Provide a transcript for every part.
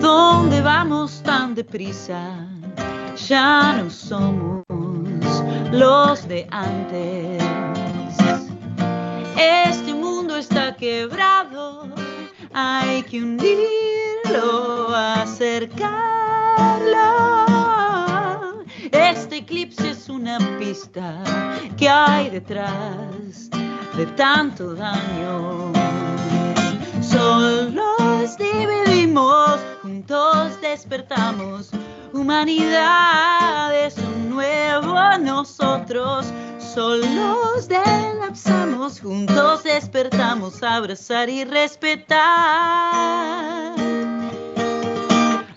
¿Dónde vamos tan deprisa? Ya no somos los de antes. Este mundo está quebrado, hay que unirlo, acercarlo. Este eclipse es una pista que hay detrás de tanto daño. Solos dividimos, juntos despertamos. Humanidad es un nuevo nosotros. Solos delapsamos, juntos despertamos. Abrazar y respetar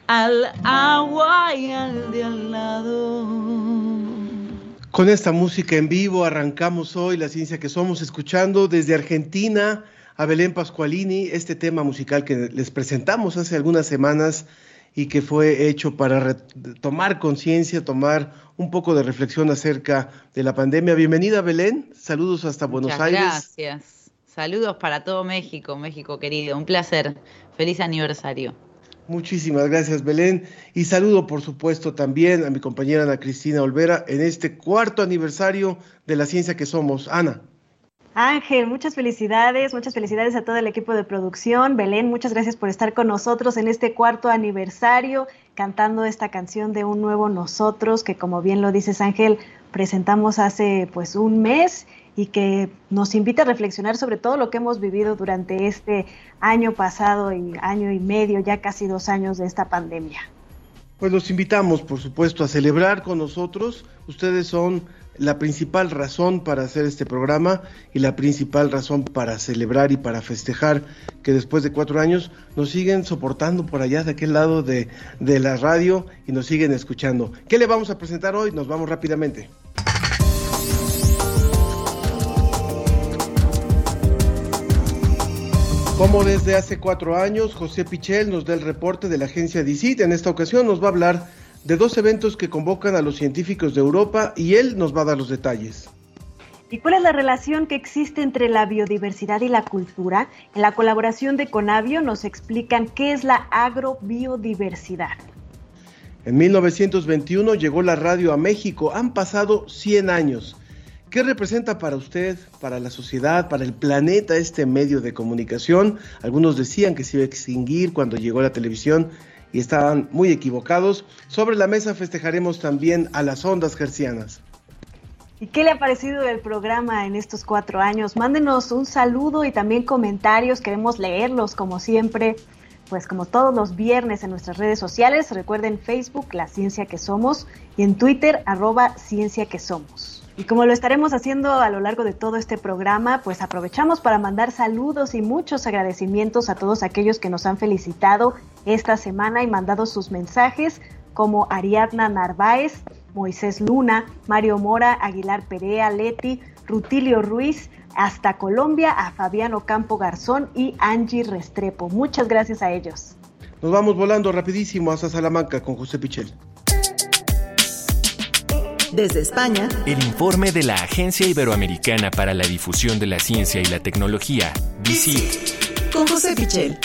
al agua y al de al lado. Con esta música en vivo arrancamos hoy la ciencia que somos escuchando desde Argentina a Belén Pascualini este tema musical que les presentamos hace algunas semanas y que fue hecho para tomar conciencia, tomar un poco de reflexión acerca de la pandemia. Bienvenida Belén, saludos hasta Buenos Muchas Aires. Gracias, saludos para todo México, México querido, un placer, feliz aniversario. Muchísimas gracias Belén y saludo por supuesto también a mi compañera Ana Cristina Olvera en este cuarto aniversario de la ciencia que somos. Ana. Ángel, muchas felicidades, muchas felicidades a todo el equipo de producción. Belén, muchas gracias por estar con nosotros en este cuarto aniversario, cantando esta canción de Un Nuevo Nosotros, que como bien lo dices Ángel, presentamos hace pues un mes y que nos invita a reflexionar sobre todo lo que hemos vivido durante este año pasado y año y medio, ya casi dos años de esta pandemia. Pues los invitamos, por supuesto, a celebrar con nosotros. Ustedes son la principal razón para hacer este programa y la principal razón para celebrar y para festejar que después de cuatro años nos siguen soportando por allá de aquel lado de, de la radio y nos siguen escuchando. ¿Qué le vamos a presentar hoy? Nos vamos rápidamente. Como desde hace cuatro años, José Pichel nos da el reporte de la agencia DICIT. En esta ocasión nos va a hablar de dos eventos que convocan a los científicos de Europa y él nos va a dar los detalles. ¿Y cuál es la relación que existe entre la biodiversidad y la cultura? En la colaboración de Conavio nos explican qué es la agrobiodiversidad. En 1921 llegó la radio a México. Han pasado 100 años. ¿Qué representa para usted, para la sociedad, para el planeta este medio de comunicación? Algunos decían que se iba a extinguir cuando llegó la televisión y estaban muy equivocados. Sobre la mesa festejaremos también a las ondas gercianas. ¿Y qué le ha parecido el programa en estos cuatro años? Mándenos un saludo y también comentarios, queremos leerlos como siempre, pues como todos los viernes en nuestras redes sociales. Recuerden Facebook, La Ciencia que Somos, y en Twitter, arroba Ciencia que Somos. Y como lo estaremos haciendo a lo largo de todo este programa, pues aprovechamos para mandar saludos y muchos agradecimientos a todos aquellos que nos han felicitado esta semana y mandado sus mensajes, como Ariadna Narváez, Moisés Luna, Mario Mora, Aguilar Perea, Leti, Rutilio Ruiz, hasta Colombia, a Fabiano Campo Garzón y Angie Restrepo. Muchas gracias a ellos. Nos vamos volando rapidísimo hasta Salamanca con José Pichel. Desde España, el informe de la Agencia Iberoamericana para la Difusión de la Ciencia y la Tecnología, DICIT, con José Pichel.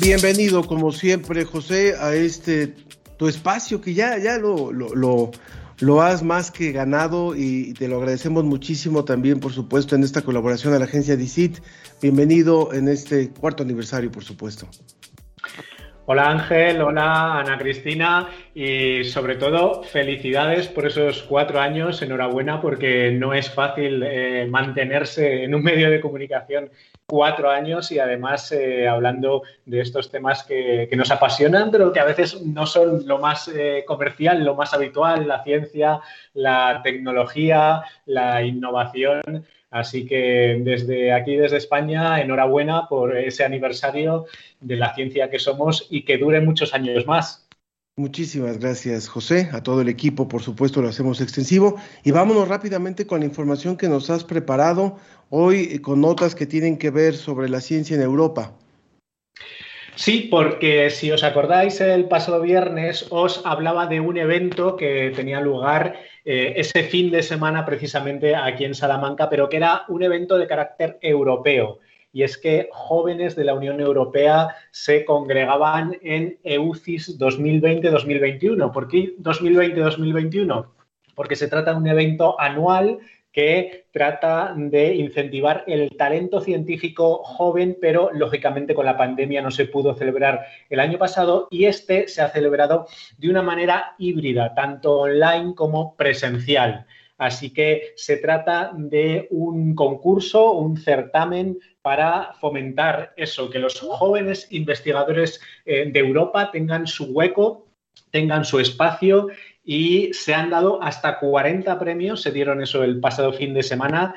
Bienvenido, como siempre, José, a este tu espacio que ya, ya lo, lo, lo, lo has más que ganado y te lo agradecemos muchísimo también, por supuesto, en esta colaboración a la agencia DICIT. Bienvenido en este cuarto aniversario, por supuesto. Hola Ángel, hola Ana Cristina y sobre todo felicidades por esos cuatro años, enhorabuena porque no es fácil eh, mantenerse en un medio de comunicación cuatro años y además eh, hablando de estos temas que, nos apasionan pero que a veces no son lo más eh, comercial, lo más habitual, la ciencia, la tecnología, la innovación Así que desde aquí, desde España, enhorabuena por ese aniversario de la ciencia que somos y que dure muchos años más. Muchísimas gracias, José. A todo el equipo, por supuesto, lo hacemos extensivo. Y vámonos rápidamente con la información que nos has preparado hoy con notas que tienen que ver sobre la ciencia en Europa. Sí, porque si os acordáis, el pasado viernes os hablaba de un evento que tenía lugar eh, ese fin de semana precisamente aquí en Salamanca, pero que era un evento de carácter europeo. Y es que jóvenes de la Unión Europea se congregaban en EUCIS 2020-2021. ¿Por qué 2020-2021? Porque se trata de un evento anual que trata de incentivar el talento científico joven, pero lógicamente con la pandemia no se pudo celebrar el año pasado y este se ha celebrado de una manera híbrida, tanto online como presencial. Así que se trata de un concurso, un certamen para fomentar eso, que los jóvenes investigadores eh, de Europa tengan su hueco, tengan su espacio y se han dado hasta 40 premios, se dieron eso el pasado fin de semana.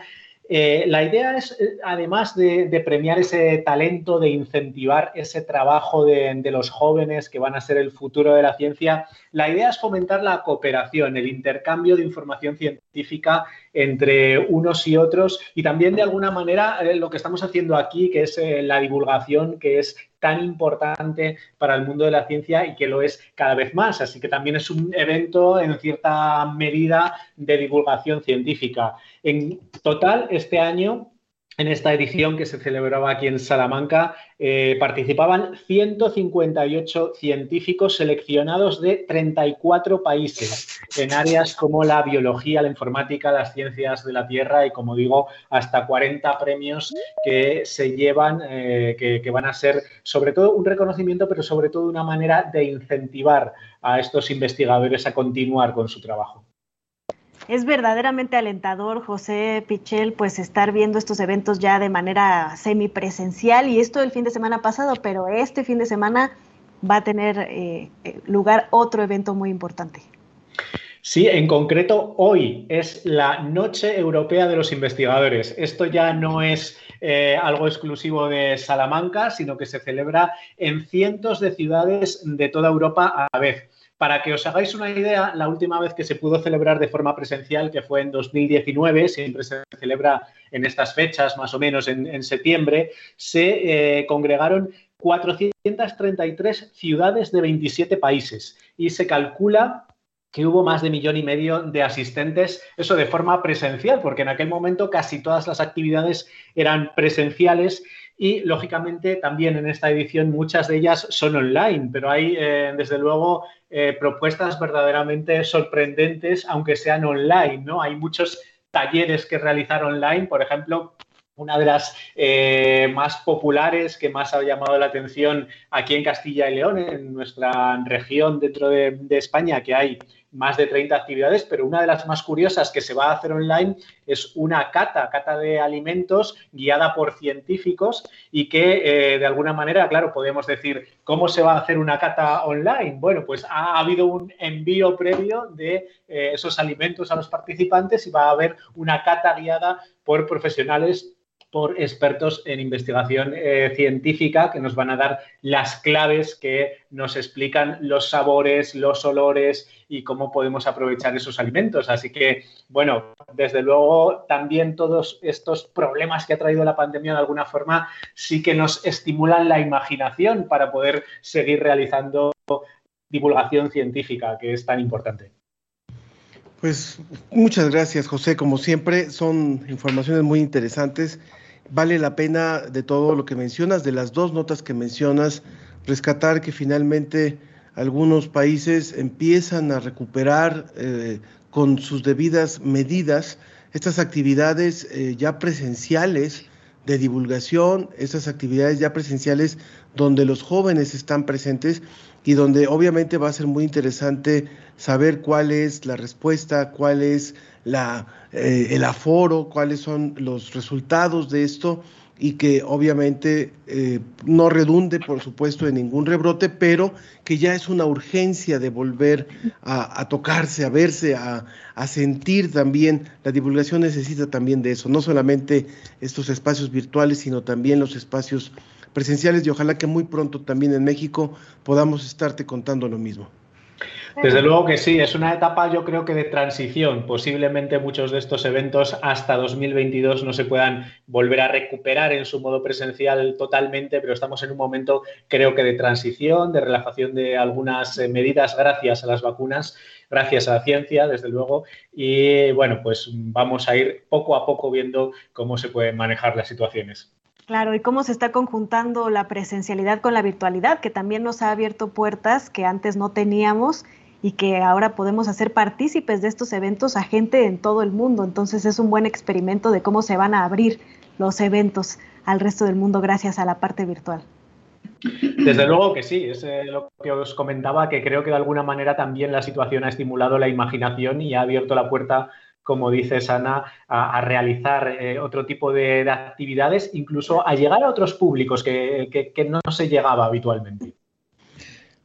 Eh, la idea es, eh, además de, premiar ese talento, de incentivar ese trabajo de, los jóvenes que van a ser el futuro de la ciencia, la idea es fomentar la cooperación, el intercambio de información científica entre unos y otros y también de alguna manera eh, lo que estamos haciendo aquí, que es la divulgación, que es tan importante para el mundo de la ciencia y que lo es cada vez más. Así que también es un evento en cierta medida de divulgación científica. En total, este año en esta edición que se celebraba aquí en Salamanca eh, participaban 158 científicos seleccionados de 34 países en áreas como la biología, la informática, las ciencias de la Tierra y, como digo, hasta 40 premios que se llevan, eh, que van a ser sobre todo un reconocimiento, pero sobre todo una manera de incentivar a estos investigadores a continuar con su trabajo. Es verdaderamente alentador, José Pichel, pues estar viendo estos eventos ya de manera semipresencial y esto el fin de semana pasado, pero este fin de semana va a tener eh, eh, lugar otro evento muy importante. Sí, en concreto hoy es la Noche Europea de los Investigadores. Esto ya no es eh, algo exclusivo de Salamanca, sino que se celebra en cientos de ciudades de toda Europa a la vez. Para que os hagáis una idea, la última vez que se pudo celebrar de forma presencial, que fue en 2019, siempre se celebra en estas fechas, más o menos en, septiembre, se eh, congregaron 433 ciudades de 27 países y se calcula que hubo más de millón y medio de asistentes, eso de forma presencial, porque en aquel momento casi todas las actividades eran presenciales y lógicamente también en esta edición muchas de ellas son online, pero hay eh, desde luego eh, propuestas verdaderamente sorprendentes, aunque sean online, ¿no? Hay muchos talleres que realizar online, por ejemplo, una de las eh, más populares que más ha llamado la atención aquí en Castilla y León, en nuestra región dentro de España, que hay más de 30 actividades, pero una de las más curiosas que se va a hacer online es una cata, cata de alimentos guiada por científicos y que eh, de alguna manera, claro, podemos decir, ¿cómo se va a hacer una cata online? Bueno, pues ha habido un envío previo de eh, esos alimentos a los participantes y va a haber una cata guiada por profesionales por expertos en investigación eh, científica que nos van a dar las claves que nos explican los sabores, los olores y cómo podemos aprovechar esos alimentos. Así que, bueno, desde luego también todos estos problemas que ha traído la pandemia de alguna forma sí que nos estimulan la imaginación para poder seguir realizando divulgación científica, que es tan importante. Pues muchas gracias, José. Como siempre, son informaciones muy interesantes vale la pena de todo lo que mencionas, de las dos notas que mencionas, rescatar que finalmente algunos países empiezan a recuperar eh, con sus debidas medidas estas actividades eh, ya presenciales de divulgación, estas actividades ya presenciales donde los jóvenes están presentes y donde obviamente va a ser muy interesante saber cuál es la respuesta, cuál es la, eh, el aforo, cuáles son los resultados de esto y que obviamente eh, no redunde, por supuesto, en ningún rebrote, pero que ya es una urgencia de volver a, tocarse, a verse, a, a, sentir también. La divulgación necesita también de eso, no solamente estos espacios virtuales, sino también los espacios presenciales y ojalá que muy pronto también en México podamos estarte contando lo mismo. Desde luego que sí, es una etapa yo creo que de transición. Posiblemente muchos de estos eventos hasta 2022 no se puedan volver a recuperar en su modo presencial totalmente, pero estamos en un momento creo que de transición, de relajación de algunas eh, medidas gracias a las vacunas, gracias a la ciencia, desde luego. Y bueno, pues vamos a ir poco a poco viendo cómo se pueden manejar las situaciones. Claro, y cómo se está conjuntando la presencialidad con la virtualidad, que también nos ha abierto puertas que antes no teníamos y que ahora podemos hacer partícipes de estos eventos a gente en todo el mundo. Entonces es un buen experimento de cómo se van a abrir los eventos al resto del mundo gracias a la parte virtual. Desde luego que sí, es eh, lo que os comentaba, que creo que de alguna manera también la situación ha estimulado la imaginación y ha abierto la puerta como dices, Ana, a, realizar eh, otro tipo de, actividades, incluso a llegar a otros públicos que no se llegaba habitualmente.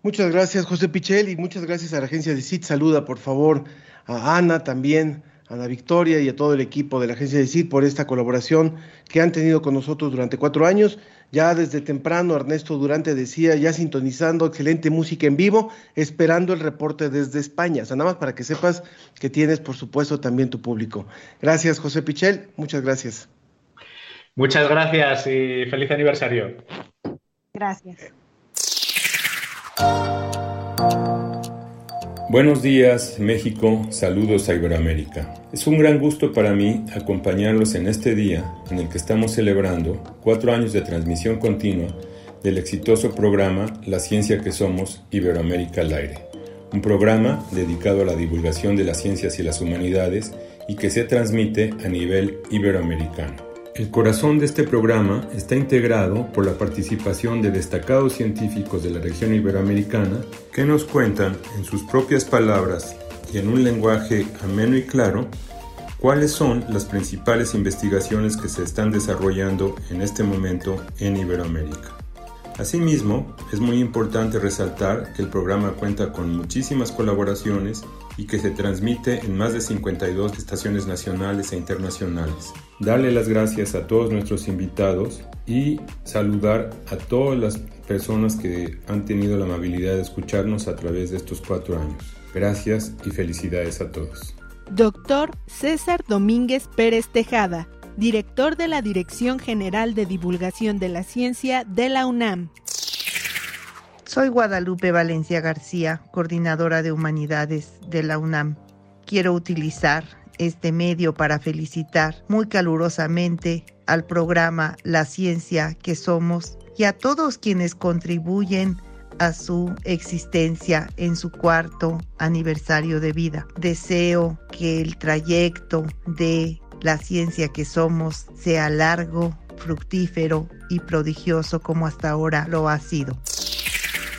Muchas gracias, José Pichel, y muchas gracias a la agencia de CIT. Saluda, por favor, a Ana también, Ana Victoria y a todo el equipo de la agencia de CIT por esta colaboración que han tenido con nosotros durante cuatro años. Ya desde temprano, Ernesto Durante decía, ya sintonizando excelente música en vivo, esperando el reporte desde España. O sea, nada más para que sepas que tienes, por supuesto, también tu público. Gracias, José Pichel. Muchas gracias. Muchas gracias y feliz aniversario. Gracias. Buenos días México, saludos a Iberoamérica. Es un gran gusto para mí acompañarlos en este día en el que estamos celebrando cuatro años de transmisión continua del exitoso programa La Ciencia que Somos Iberoamérica al aire, un programa dedicado a la divulgación de las ciencias y las humanidades y que se transmite a nivel iberoamericano. El corazón de este programa está integrado por la participación de destacados científicos de la región iberoamericana que nos cuentan en sus propias palabras y en un lenguaje ameno y claro cuáles son las principales investigaciones que se están desarrollando en este momento en Iberoamérica. Asimismo, es muy importante resaltar que el programa cuenta con muchísimas colaboraciones y que se transmite en más de 52 estaciones nacionales e internacionales. Darle las gracias a todos nuestros invitados y saludar a todas las personas que han tenido la amabilidad de escucharnos a través de estos cuatro años. Gracias y felicidades a todos. Doctor César Domínguez Pérez Tejada, director de la Dirección General de Divulgación de la Ciencia de la UNAM. Soy Guadalupe Valencia García, coordinadora de humanidades de la UNAM. Quiero utilizar este medio para felicitar muy calurosamente al programa La Ciencia que Somos y a todos quienes contribuyen a su existencia en su cuarto aniversario de vida. Deseo que el trayecto de la ciencia que somos sea largo, fructífero y prodigioso como hasta ahora lo ha sido.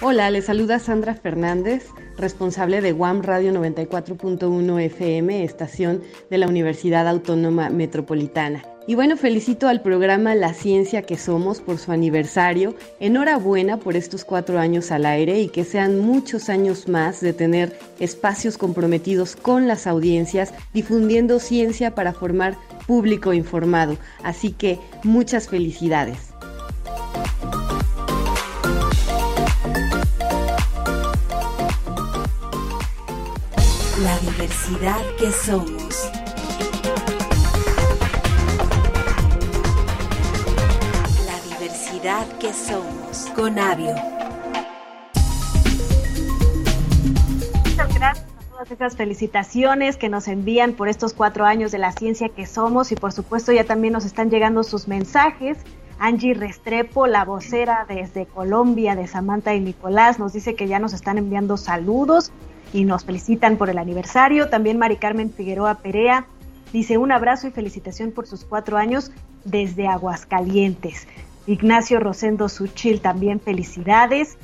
Hola, les saluda Sandra Fernández, responsable de WAM Radio 94.1 FM, estación de la Universidad Autónoma Metropolitana. Y bueno, felicito al programa La Ciencia que Somos por su aniversario. Enhorabuena por estos cuatro años al aire y que sean muchos años más de tener espacios comprometidos con las audiencias, difundiendo ciencia para formar público informado. Así que muchas felicidades. La diversidad que somos. La diversidad que somos. Con Avio. Muchas gracias a todas esas felicitaciones que nos envían por estos cuatro años de la ciencia que somos y por supuesto ya también nos están llegando sus mensajes. Angie Restrepo, la vocera desde Colombia de Samantha y Nicolás, nos dice que ya nos están enviando saludos y nos felicitan por el aniversario. También Mari Carmen Figueroa Perea dice un abrazo y felicitación por sus cuatro años desde Aguascalientes. Ignacio Rosendo Suchil también felicidades.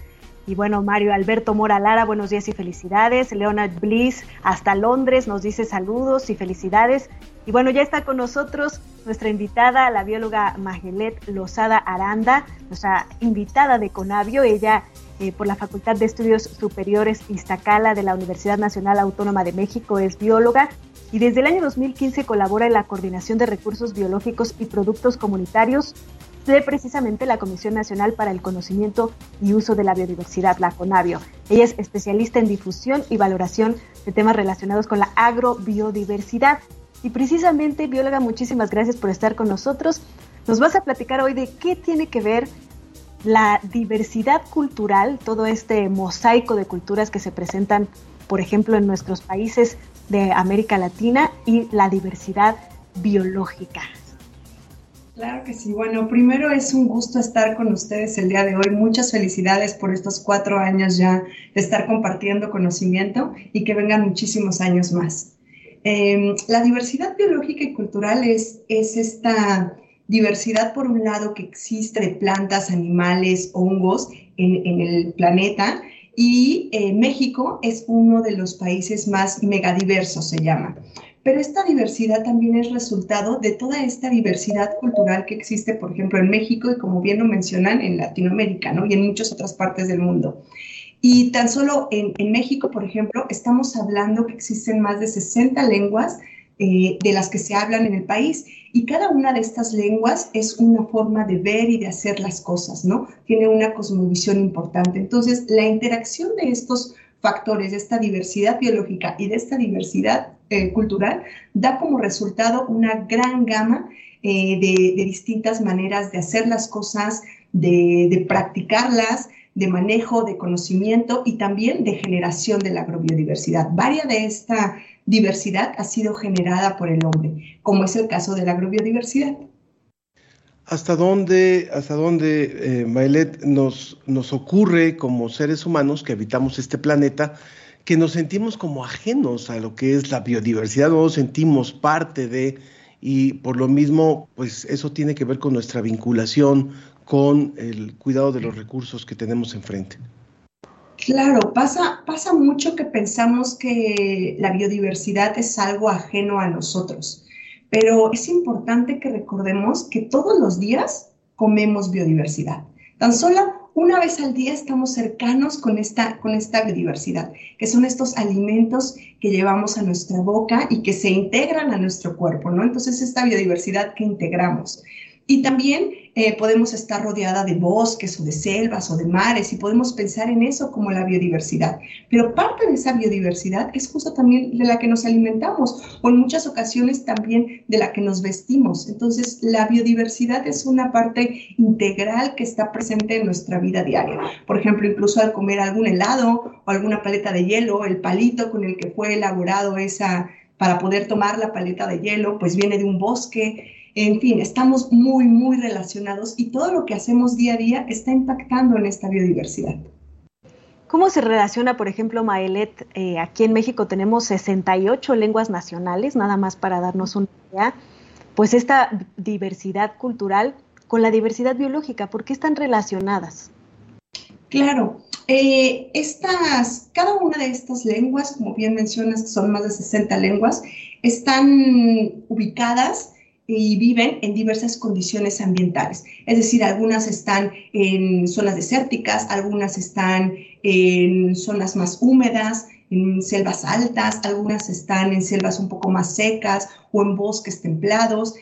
Y bueno, Mario Alberto Mora Lara, buenos días y felicidades. Leonard Bliss hasta Londres nos dice saludos y felicidades. Y bueno, ya está con nosotros nuestra invitada, la bióloga Magelet Lozada Aranda, nuestra invitada de Conavio, ella eh, por la Facultad de Estudios Superiores Iztacala de la Universidad Nacional Autónoma de México, es bióloga y desde el año 2015 colabora en la coordinación de recursos biológicos y productos comunitarios de precisamente la Comisión Nacional para el Conocimiento y Uso de la Biodiversidad, la CONABIO. Ella es especialista en difusión y valoración de temas relacionados con la agrobiodiversidad. Y precisamente, bióloga, muchísimas gracias por estar con nosotros. Nos vas a platicar hoy de qué tiene que ver la diversidad cultural, todo este mosaico de culturas que se presentan, por ejemplo, en nuestros países de América Latina y la diversidad biológica. Claro que sí. Bueno, primero es un gusto estar con ustedes el día de hoy. Muchas felicidades por estos cuatro años ya de estar compartiendo conocimiento y que vengan muchísimos años más. Em, la diversidad biológica y cultural es, es esta diversidad, por un lado, que existe de plantas, animales, hongos en, en el planeta y eh, México es uno de los países más megadiversos, se llama. Pero esta diversidad también es resultado de toda esta diversidad cultural que existe, por ejemplo, en México y como bien lo mencionan, en Latinoamérica ¿no? y en muchas otras partes del mundo. Y tan solo en, en México, por ejemplo, estamos hablando que existen más de 60 lenguas eh, de las que se hablan en el país. Y cada una de estas lenguas es una forma de ver y de hacer las cosas, ¿no? Tiene una cosmovisión importante. Entonces, la interacción de estos factores, de esta diversidad biológica y de esta diversidad eh, cultural, da como resultado una gran gama eh, de, distintas maneras de hacer las cosas, de, practicarlas, de manejo, de conocimiento y también de generación de la agrobiodiversidad. Varia de esta diversidad ha sido generada por el hombre, como es el caso de la agrobiodiversidad. ¿Hasta dónde, hasta dónde eh, nos, nos ocurre como seres humanos que habitamos este planeta que nos sentimos como ajenos a lo que es la biodiversidad, no nos sentimos parte de, y por lo mismo, pues eso tiene que ver con nuestra vinculación con el cuidado de los recursos que tenemos enfrente? Claro, pasa, pasa mucho que pensamos que la biodiversidad es algo ajeno a nosotros, pero es importante que recordemos que todos los días comemos biodiversidad. Tan solo una vez al día estamos cercanos con esta, con esta biodiversidad, que son estos alimentos que llevamos a nuestra boca y que se integran a nuestro cuerpo, ¿no? Entonces, esta biodiversidad que integramos. Y también eh, podemos estar rodeada de bosques o de selvas o de mares y podemos pensar en eso como la biodiversidad. Pero parte de esa biodiversidad es justo también de la que nos alimentamos o en muchas ocasiones también de la que nos vestimos. Entonces, la biodiversidad es una parte integral que está presente en nuestra vida diaria. Por ejemplo, incluso al comer algún helado o alguna paleta de hielo, el palito con el que fue elaborado esa para poder tomar la paleta de hielo, pues viene de un bosque en fin, estamos muy, muy relacionados y todo lo que hacemos día a día está impactando en esta biodiversidad. ¿Cómo se relaciona, por ejemplo, Maelet? Eh, aquí en México tenemos 68 lenguas nacionales, nada más para darnos una idea. Pues esta diversidad cultural con la diversidad biológica, ¿por qué están relacionadas? Claro, eh, estas, cada una de estas lenguas, como bien mencionas, que son más de 60 lenguas, están ubicadas y viven en diversas condiciones ambientales. Es decir, algunas están en zonas desérticas, algunas están en zonas más húmedas, en selvas altas, algunas están en selvas un poco más secas o en bosques templados,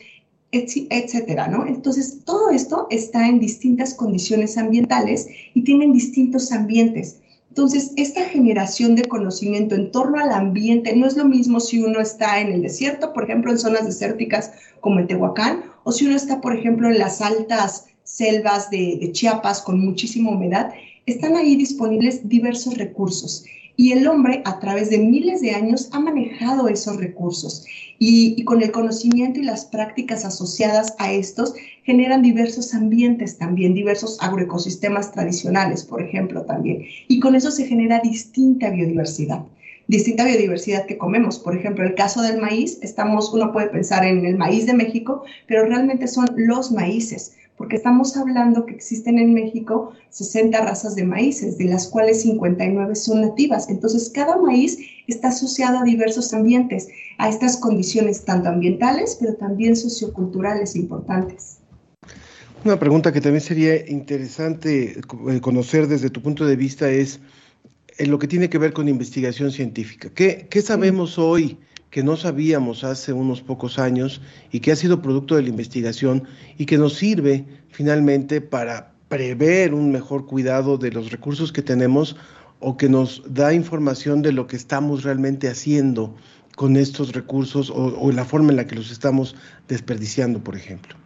etcétera, ¿no? Entonces, todo esto está en distintas condiciones ambientales y tienen distintos ambientes. Entonces, esta generación de conocimiento en torno al ambiente no es lo mismo si uno está en el desierto, por ejemplo, en zonas desérticas como en Tehuacán, o si uno está, por ejemplo, en las altas selvas de Chiapas con muchísima humedad. Están ahí disponibles diversos recursos y el hombre a través de miles de años ha manejado esos recursos y, con el conocimiento y las prácticas asociadas a estos generan diversos ambientes también, diversos agroecosistemas tradicionales, por ejemplo, también. Y con eso se genera distinta biodiversidad distinta biodiversidad que comemos. Por ejemplo, el caso del maíz, estamos, uno puede pensar en el maíz de México, pero realmente son los maíces porque estamos hablando que existen en México 60 razas de maíces, de las cuales 59 son nativas. Entonces, cada maíz está asociado a diversos ambientes, a estas condiciones tanto ambientales, pero también socioculturales importantes. Una pregunta que también sería interesante eh, conocer desde tu punto de vista es en lo que tiene que ver con investigación científica. ¿Qué, qué sabemos hoy que no sabíamos hace unos pocos años y que ha sido producto de la investigación y que nos sirve finalmente para prever un mejor cuidado de los recursos que tenemos o que nos da información de lo que estamos realmente haciendo con estos recursos o, o la forma en la que los estamos desperdiciando, por ejemplo?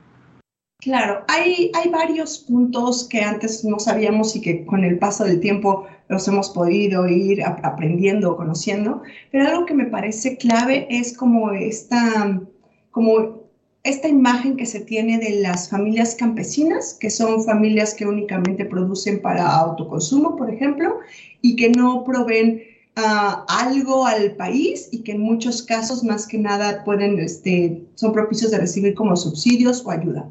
Claro, hay, hay varios puntos que antes no sabíamos y que con el paso del tiempo los hemos podido ir aprendiendo, conociendo, pero algo que me parece clave es como esta, como esta imagen que se tiene de las familias campesinas, que son familias que únicamente producen para autoconsumo, por ejemplo, y que no proveen uh, algo al país y que en muchos casos más que nada pueden, este, son propicios de recibir como subsidios o ayuda.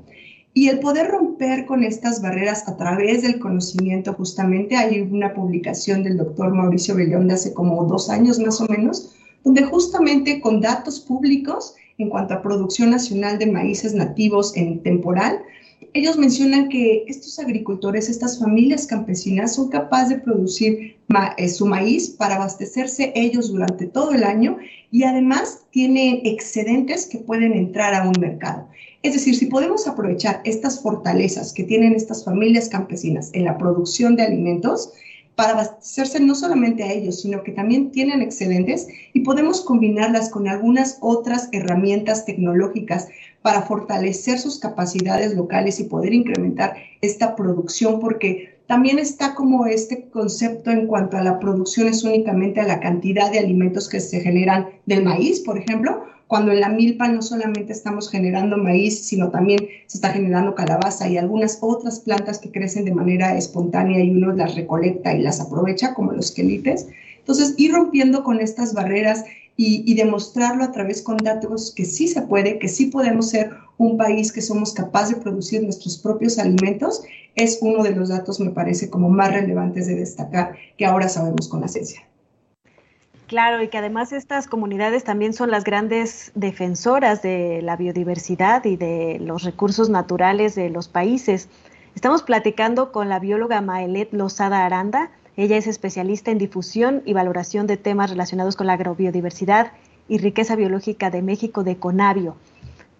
Y el poder romper con estas barreras a través del conocimiento, justamente hay una publicación del doctor Mauricio Bellón de hace como dos años más o menos, donde justamente con datos públicos en cuanto a producción nacional de maíces nativos en temporal, ellos mencionan que estos agricultores, estas familias campesinas, son capaces de producir eh, su maíz para abastecerse ellos durante todo el año y además tienen excedentes que pueden entrar a un mercado. Es decir, si podemos aprovechar estas fortalezas que tienen estas familias campesinas en la producción de alimentos, para abastecerse no solamente a ellos, sino que también tienen excedentes y podemos combinarlas con algunas otras herramientas tecnológicas para fortalecer sus capacidades locales y poder incrementar esta producción, porque también está como este concepto en cuanto a la producción es únicamente a la cantidad de alimentos que se generan del maíz, por ejemplo, cuando en la milpa no solamente estamos generando maíz, sino también se está generando calabaza y algunas otras plantas que crecen de manera espontánea y uno las recolecta y las aprovecha, como los quelites. Entonces, ir rompiendo con estas barreras y, demostrarlo a través con datos que sí se puede, que sí podemos ser un país que somos capaces de producir nuestros propios alimentos, es uno de los datos, me parece, como más relevantes de destacar que ahora sabemos con la ciencia. Claro, y que además estas comunidades también son las grandes defensoras de la biodiversidad y de los recursos naturales de los países. Estamos platicando con la bióloga Maelet Lozada Aranda. Ella es especialista en difusión y valoración de temas relacionados con la agrobiodiversidad y riqueza biológica de México de Conavio.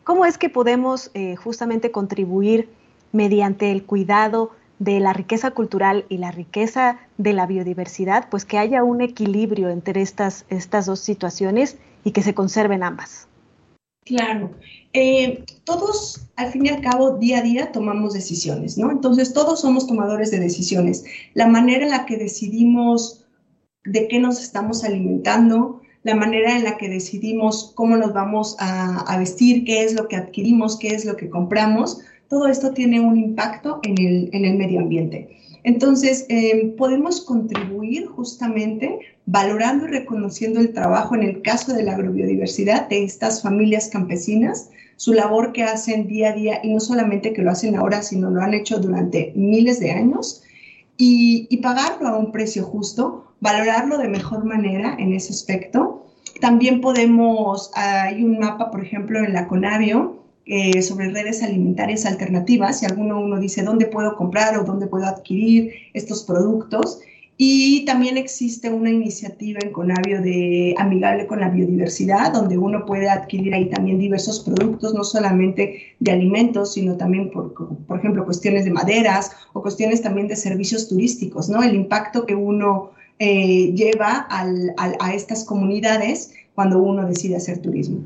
¿Cómo es que podemos eh, justamente contribuir mediante el cuidado de la riqueza cultural y la riqueza de la biodiversidad, pues que haya un equilibrio entre estas, estas dos situaciones y que se conserven ambas. Claro, eh, todos al fin y al cabo día a día tomamos decisiones, ¿no? Entonces todos somos tomadores de decisiones. La manera en la que decidimos de qué nos estamos alimentando, la manera en la que decidimos cómo nos vamos a, vestir, qué es lo que adquirimos, qué es lo que compramos, todo esto tiene un impacto en el medio ambiente. Entonces, eh, podemos contribuir justamente valorando y reconociendo el trabajo en el caso de la agrobiodiversidad de estas familias campesinas, su labor que hacen día a día y no solamente que lo hacen ahora, sino lo han hecho durante miles de años y, y pagarlo a un precio justo, valorarlo de mejor manera en ese aspecto. También podemos, hay un mapa, por ejemplo, en la Conavio, eh, sobre redes alimentarias alternativas, si alguno uno dice dónde puedo comprar o dónde puedo adquirir estos productos. Y también existe una iniciativa en Conavio de amigable con la biodiversidad, donde uno puede adquirir ahí también diversos productos, no solamente de alimentos, sino también, por, por ejemplo, cuestiones de maderas o cuestiones también de servicios turísticos, ¿no? El impacto que uno eh, lleva al, a estas comunidades cuando uno decide hacer turismo.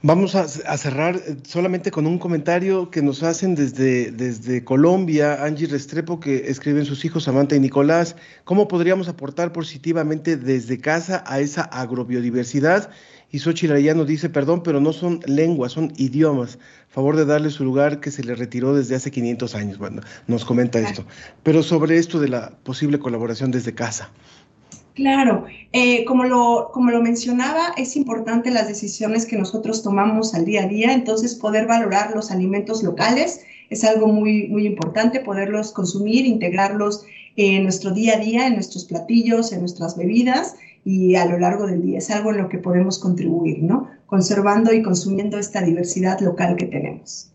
Vamos a, cerrar eh, solamente con un comentario que nos hacen desde, desde Colombia, Angie Restrepo, que escriben sus hijos Samantha y Nicolás. ¿Cómo podríamos aportar positivamente desde casa a esa agrobiodiversidad? Y Xochitl Arellano dice, perdón, pero no son lenguas, son idiomas. Favor de darle su lugar que se le retiró desde hace 500 años. Bueno, nos comenta esto. Pero sobre esto de la posible colaboración desde casa. Claro, eh, como, lo, como lo mencionaba, es importante las decisiones que nosotros tomamos al día a día, entonces poder valorar los alimentos locales es algo muy, muy importante poderlos consumir, integrarlos en nuestro día a día, en nuestros platillos, en nuestras bebidas y a lo largo del día. Es algo en lo que podemos contribuir, ¿no? Conservando y consumiendo esta diversidad local que tenemos.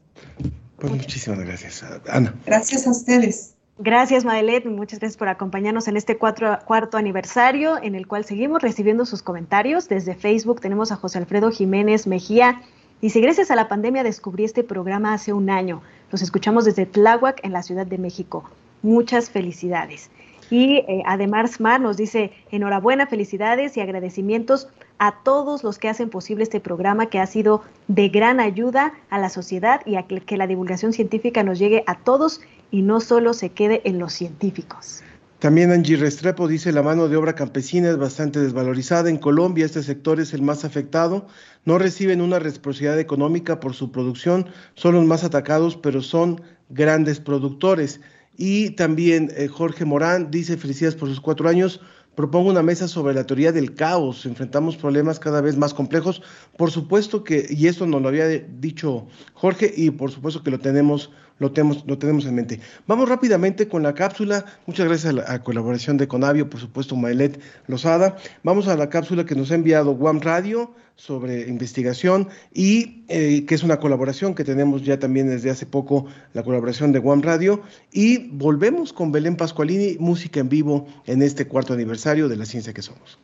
Pues muchísimas gracias, Ana. Gracias a ustedes. Gracias, Madelet. Muchas gracias por acompañarnos en este cuarto aniversario, en el cual seguimos recibiendo sus comentarios. Desde Facebook tenemos a José Alfredo Jiménez Mejía. Dice, gracias a la pandemia descubrí este programa hace un año. Los escuchamos desde Tláhuac, en la Ciudad de México. Muchas felicidades. Y eh, además, Mar nos dice, enhorabuena, felicidades y agradecimientos a todos los que hacen posible este programa que ha sido de gran ayuda a la sociedad y a que la divulgación científica nos llegue a todos y no solo se quede en los científicos. También Angie Restrepo dice la mano de obra campesina es bastante desvalorizada. En Colombia este sector es el más afectado. No reciben una reciprocidad económica por su producción. Son los más atacados, pero son grandes productores. Y también eh, Jorge Morán dice felicidades por sus cuatro años. Propongo una mesa sobre la teoría del caos. Enfrentamos problemas cada vez más complejos. Por supuesto que, y esto nos lo había dicho Jorge, y por supuesto que lo tenemos lo tenemos, lo tenemos en mente. Vamos rápidamente con la cápsula. Muchas gracias a la colaboración de Conavio, por supuesto, Maelet Lozada. Vamos a la cápsula que nos ha enviado Guam Radio sobre investigación y eh, que es una colaboración que tenemos ya también desde hace poco, la colaboración de Guam Radio. Y volvemos con Belén Pascualini, música en vivo en este cuarto aniversario de la ciencia que somos.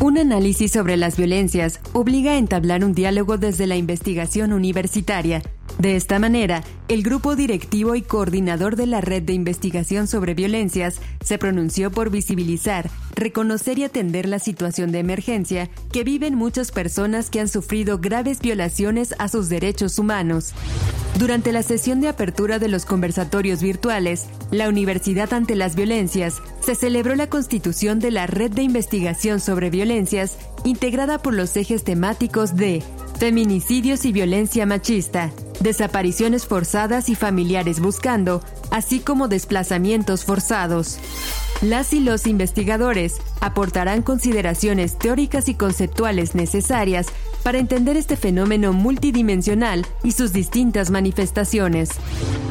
Un análisis sobre las violencias obliga a entablar un diálogo desde la investigación universitaria de esta manera, el grupo directivo y coordinador de la Red de Investigación sobre Violencias se pronunció por visibilizar, reconocer y atender la situación de emergencia que viven muchas personas que han sufrido graves violaciones a sus derechos humanos. Durante la sesión de apertura de los conversatorios virtuales, la Universidad ante las Violencias se celebró la constitución de la Red de Investigación sobre Violencias, integrada por los ejes temáticos de feminicidios y violencia machista, desapariciones forzadas y familiares buscando, así como desplazamientos forzados. Las y los investigadores aportarán consideraciones teóricas y conceptuales necesarias para entender este fenómeno multidimensional y sus distintas manifestaciones.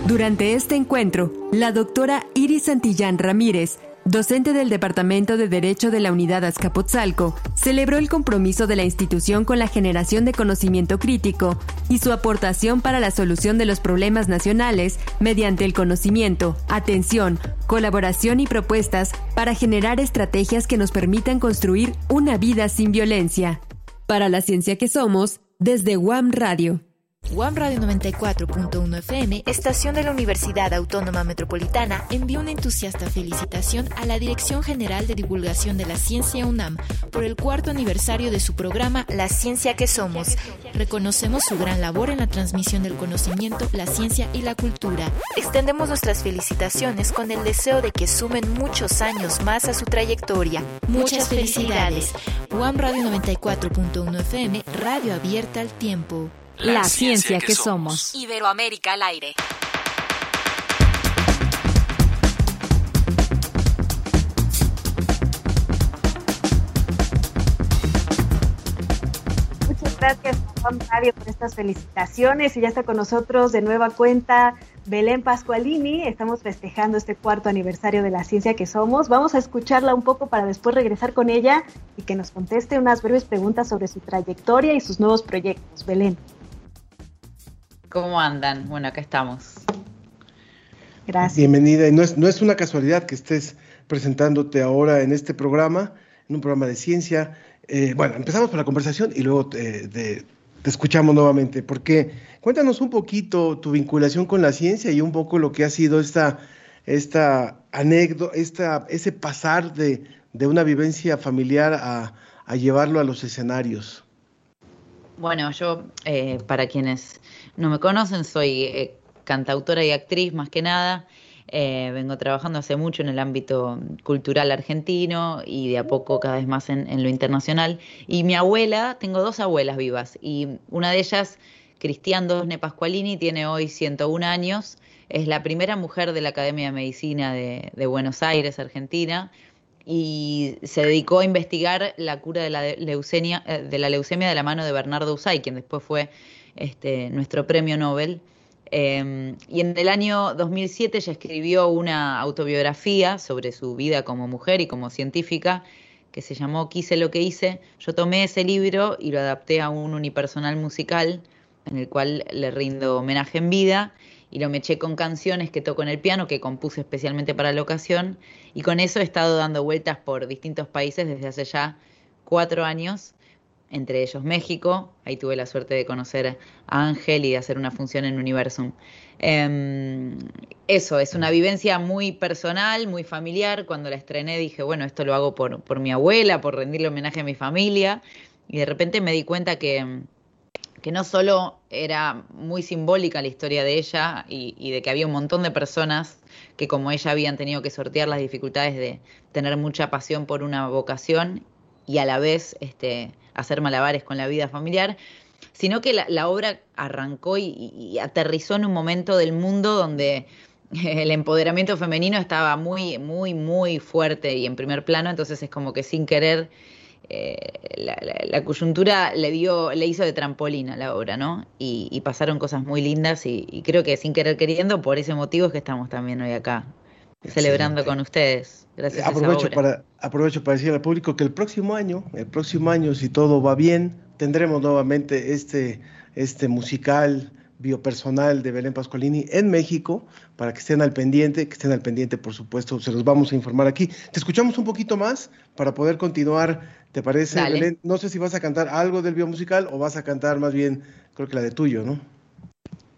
Durante este encuentro, la doctora Iris Santillán Ramírez docente del Departamento de Derecho de la Unidad Azcapotzalco, celebró el compromiso de la institución con la generación de conocimiento crítico y su aportación para la solución de los problemas nacionales mediante el conocimiento, atención, colaboración y propuestas para generar estrategias que nos permitan construir una vida sin violencia. Para la ciencia que somos, desde WAM Radio. One Radio 94.1 FM, estación de la Universidad Autónoma Metropolitana, envió una entusiasta felicitación a la Dirección General de Divulgación de la Ciencia UNAM por el cuarto aniversario de su programa La Ciencia que Somos. Reconocemos su gran labor en la transmisión del conocimiento, la ciencia y la cultura. Extendemos nuestras felicitaciones con el deseo de que sumen muchos años más a su trayectoria. Muchas felicidades. One Radio 94.1 FM, radio abierta al tiempo. La, ciencia, que, somos. Iberoamérica al aire. Muchas gracias, Juan Mario, por estas felicitaciones. Y ya está con nosotros de nueva cuenta Belén Pascualini. Estamos festejando este cuarto aniversario de la ciencia que somos. Vamos a escucharla un poco para después regresar con ella y que nos conteste unas breves preguntas sobre su trayectoria y sus nuevos proyectos. Belén. ¿Cómo andan? Bueno, acá estamos. Gracias. Bienvenida. Y no es, no es una casualidad que estés presentándote ahora en este programa, en un programa de ciencia. Eh, bueno, empezamos por la conversación y luego te, escuchamos nuevamente. Porque cuéntanos un poquito tu vinculación con la ciencia y un poco lo que ha sido esta, esta anécdota, esta, ese pasar de, una vivencia familiar a, llevarlo a los escenarios. Bueno, yo, eh, para quienes no me conocen, soy eh, cantautora y actriz más que nada. Eh, vengo trabajando hace mucho en el ámbito cultural argentino y de a poco cada vez más en, lo internacional. Y mi abuela, tengo dos abuelas vivas y una de ellas, Cristian Dosne Pascualini, tiene hoy 101 años. Es la primera mujer de la Academia de Medicina de, Buenos Aires, Argentina, y se dedicó a investigar la cura de la, leucemia, eh, de la leucemia de la mano de Bernardo Usay, quien después fue este, nuestro premio Nobel. Em, y en el año 2007 ella escribió una autobiografía sobre su vida como mujer y como científica que se llamó Quise lo que hice. Yo tomé ese libro y lo adapté a un unipersonal musical en el cual le rindo homenaje en vida y lo meché con canciones que toco en el piano, que compuse especialmente para la ocasión, y con eso he estado dando vueltas por distintos países desde hace ya cuatro años, entre ellos México, ahí tuve la suerte de conocer a Ángel y de hacer una función en Universum. Em, eso, es una vivencia muy personal, muy familiar. Cuando la estrené dije, bueno, esto lo hago por, por mi abuela, por rendirle homenaje a mi familia, y de repente me di cuenta que que no solo era muy simbólica la historia de ella y, de que había un montón de personas que como ella habían tenido que sortear las dificultades de tener mucha pasión por una vocación y a la vez este, hacer malabares con la vida familiar, sino que la, obra arrancó y, aterrizó en un momento del mundo donde el empoderamiento femenino estaba muy, muy, muy fuerte y en primer plano, entonces es como que sin querer eh, la, coyuntura le dio, le hizo de trampolín a la obra, ¿no? Y, pasaron cosas muy lindas y, creo que sin querer queriendo, por ese motivo es que estamos también hoy acá, celebrando con ustedes. Gracias aprovecho Para, aprovecho para decir al público que el próximo año, el próximo año, si todo va bien, tendremos nuevamente este, este musical biopersonal de Belén Pascualini en México, para que estén al pendiente, que estén al pendiente, por supuesto, se los vamos a informar aquí. Te escuchamos un poquito más para poder continuar, ¿te parece, Belén? No sé si vas a cantar algo del biomusical o vas a cantar más bien, creo que la de tuyo, ¿no?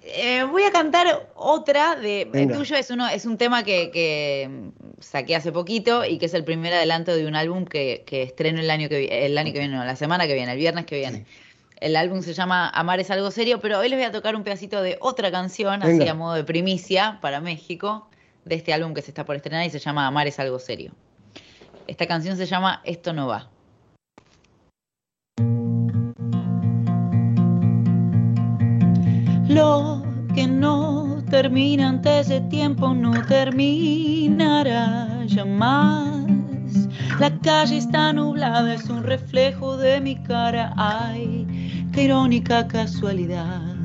Eh, voy a cantar otra de tuyo, es uno, es un tema que, saqué hace poquito y que es el primer adelanto de un álbum que, estreno el año que el año que viene, no, la semana que viene, el viernes que viene. El álbum se llama Amar es algo serio, pero hoy les voy a tocar un pedacito de otra canción, así a modo de primicia para México, de este álbum que se está por estrenar y se llama Amar es algo serio. Esta canción se llama Esto no va. Lo que no termina antes de tiempo no terminará jamás. La calle está nublada, es un reflejo de mi cara. Ay, qué irónica casualidad.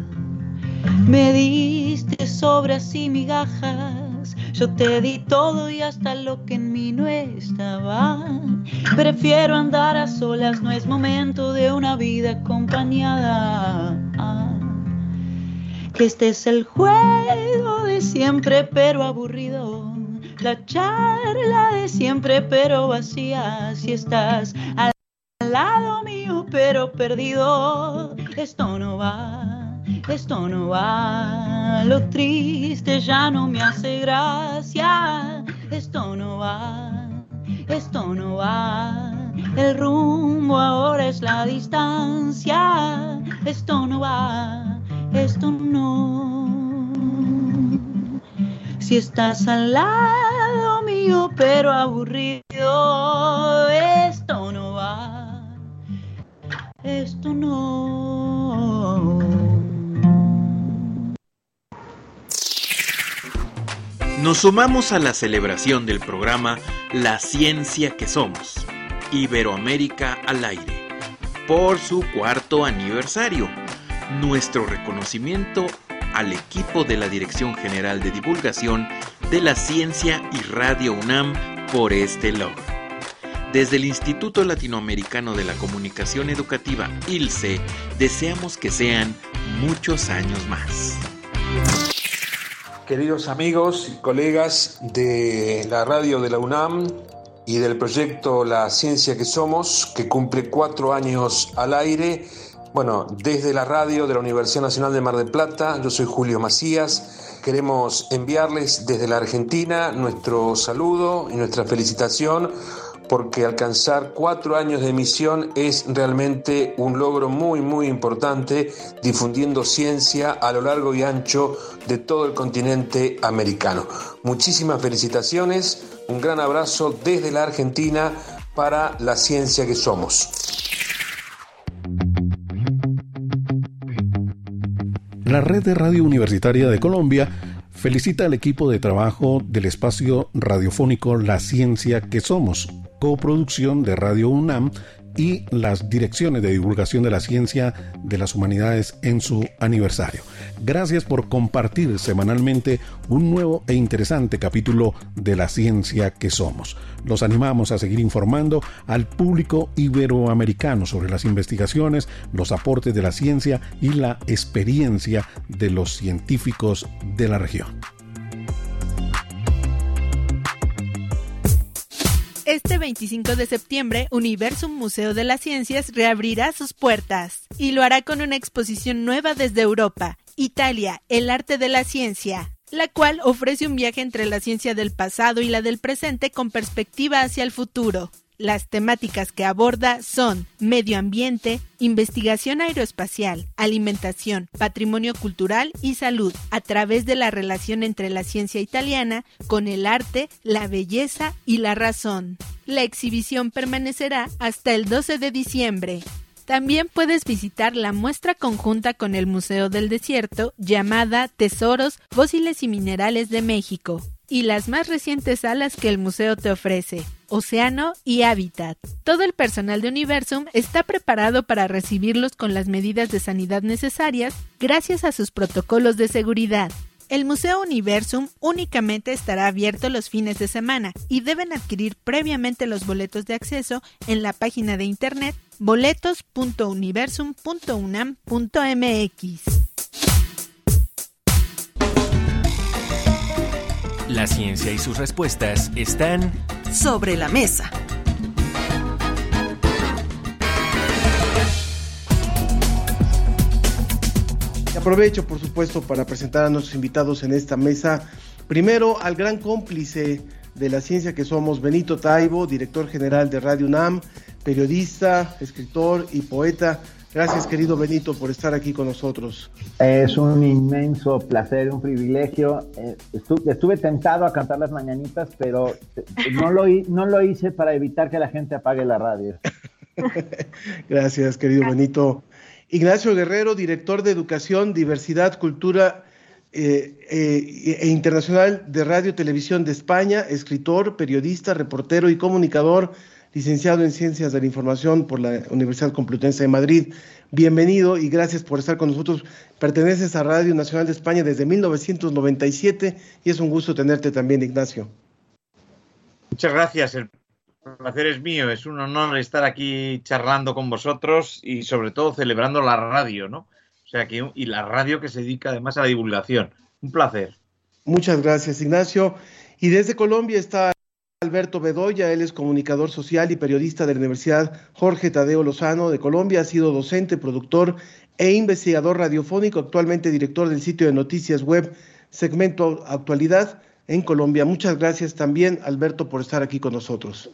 Me diste sobras y migajas, yo te di todo y hasta lo que en mí no estaba. Prefiero andar a solas, no es momento de una vida acompañada. Que este es el juego de siempre, pero aburrido. La charla de siempre, pero vacía. Si estás al lado mío, pero perdido. Esto no va, esto no va. Lo triste ya no me hace gracia. Esto no va, esto no va. El rumbo ahora es la distancia. Esto no va, esto no. Si estás al lado mío, pero aburrido, esto no va esto no. Nos sumamos a la celebración del programa La Ciencia que Somos, Iberoamérica al aire, por su cuarto aniversario. Nuestro reconocimiento al equipo de la Dirección General de Divulgación de la Ciencia y Radio UNAM por este logro. Desde el Instituto Latinoamericano de la Comunicación Educativa, ILCE, deseamos que sean muchos años más. Queridos amigos y colegas de la radio de la UNAM y del proyecto La Ciencia que Somos, que cumple cuatro años al aire, bueno, desde la radio de la Universidad Nacional de Mar del Plata, yo soy Julio Macías, queremos enviarles desde la Argentina nuestro saludo y nuestra felicitación porque alcanzar cuatro años de emisión es realmente un logro muy, muy importante, difundiendo ciencia a lo largo y ancho de todo el continente americano. Muchísimas felicitaciones, un gran abrazo desde la Argentina para la ciencia que somos. La Red de Radio Universitaria de Colombia felicita al equipo de trabajo del espacio radiofónico La Ciencia que Somos, coproducción de Radio UNAM y las direcciones de divulgación de la ciencia de las humanidades en su aniversario. Gracias por compartir semanalmente un nuevo e interesante capítulo de la ciencia que somos. Los animamos a seguir informando al público iberoamericano sobre las investigaciones, los aportes de la ciencia y la experiencia de los científicos de la región. Este 25 de septiembre, Universum Museo de las Ciencias reabrirá sus puertas y lo hará con una exposición nueva desde Europa, Italia, el arte de la ciencia, la cual ofrece un viaje entre la ciencia del pasado y la del presente con perspectiva hacia el futuro. Las temáticas que aborda son medio ambiente, investigación aeroespacial, alimentación, patrimonio cultural y salud, a través de la relación entre la ciencia italiana con el arte, la belleza y la razón. La exhibición permanecerá hasta el 12 de diciembre. También puedes visitar la muestra conjunta con el Museo del Desierto llamada Tesoros, Fósiles y Minerales de México y las más recientes salas que el museo te ofrece, Océano y Hábitat. Todo el personal de Universum está preparado para recibirlos con las medidas de sanidad necesarias gracias a sus protocolos de seguridad. El Museo Universum únicamente estará abierto los fines de semana y deben adquirir previamente los boletos de acceso en la página de internet boletos.universum.unam.mx. La ciencia y sus respuestas están sobre la mesa. aprovecho, por supuesto, para presentar a nuestros invitados en esta mesa. Primero, al gran cómplice de la ciencia que somos, Benito Taibo, director general de Radio UNAM, periodista, escritor y poeta. Gracias, querido Benito, por estar aquí con nosotros. Es un inmenso placer, un privilegio. Eh, estuve, tentado a cantar las mañanitas, pero no lo, no lo hice para evitar que la gente apague la radio. Gracias, querido Benito. Ignacio Guerrero, director de Educación, Diversidad, Cultura eh, eh, e Internacional de Radio Televisión de España, escritor, periodista, reportero y comunicador licenciado en Ciencias de la Información por la Universidad Complutense de Madrid. Bienvenido y gracias por estar con nosotros. Perteneces a Radio Nacional de España desde 1997 y es un gusto tenerte también, Ignacio. Muchas gracias. El placer es mío. Es un honor estar aquí charlando con vosotros y sobre todo celebrando la radio, ¿no? Sea y la radio que se dedica además a la divulgación. Un placer. Muchas gracias, Ignacio. Y desde Colombia está Alberto Bedoya, él es comunicador social y periodista de la Universidad Jorge Tadeo Lozano de Colombia, ha sido docente, productor e investigador radiofónico, actualmente director del sitio de noticias web Segmento Actualidad en Colombia. Muchas gracias también, Alberto, por estar aquí con nosotros.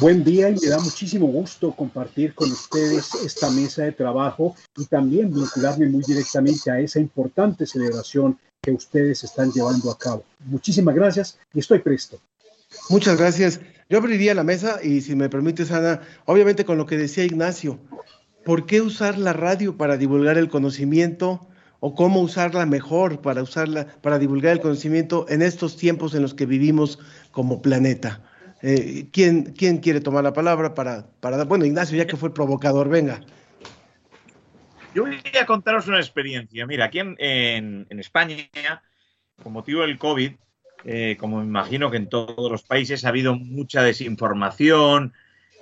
Buen día y me da muchísimo gusto compartir con ustedes esta mesa de trabajo y también vincularme muy directamente a esa importante celebración que ustedes están llevando a cabo. Muchísimas gracias y estoy presto. Muchas gracias. Yo abriría la mesa y si me permites, Ana, obviamente con lo que decía Ignacio, ¿por qué usar la radio para divulgar el conocimiento o cómo usarla mejor para usarla para divulgar el conocimiento en estos tiempos en los que vivimos como planeta? Eh, ¿quién, ¿Quién quiere tomar la palabra para, para... Bueno, Ignacio, ya que fue el provocador, venga. Yo voy a contaros una experiencia. Mira, aquí en, España, con motivo del COVID, eh, como me imagino que en todos los países ha habido mucha desinformación,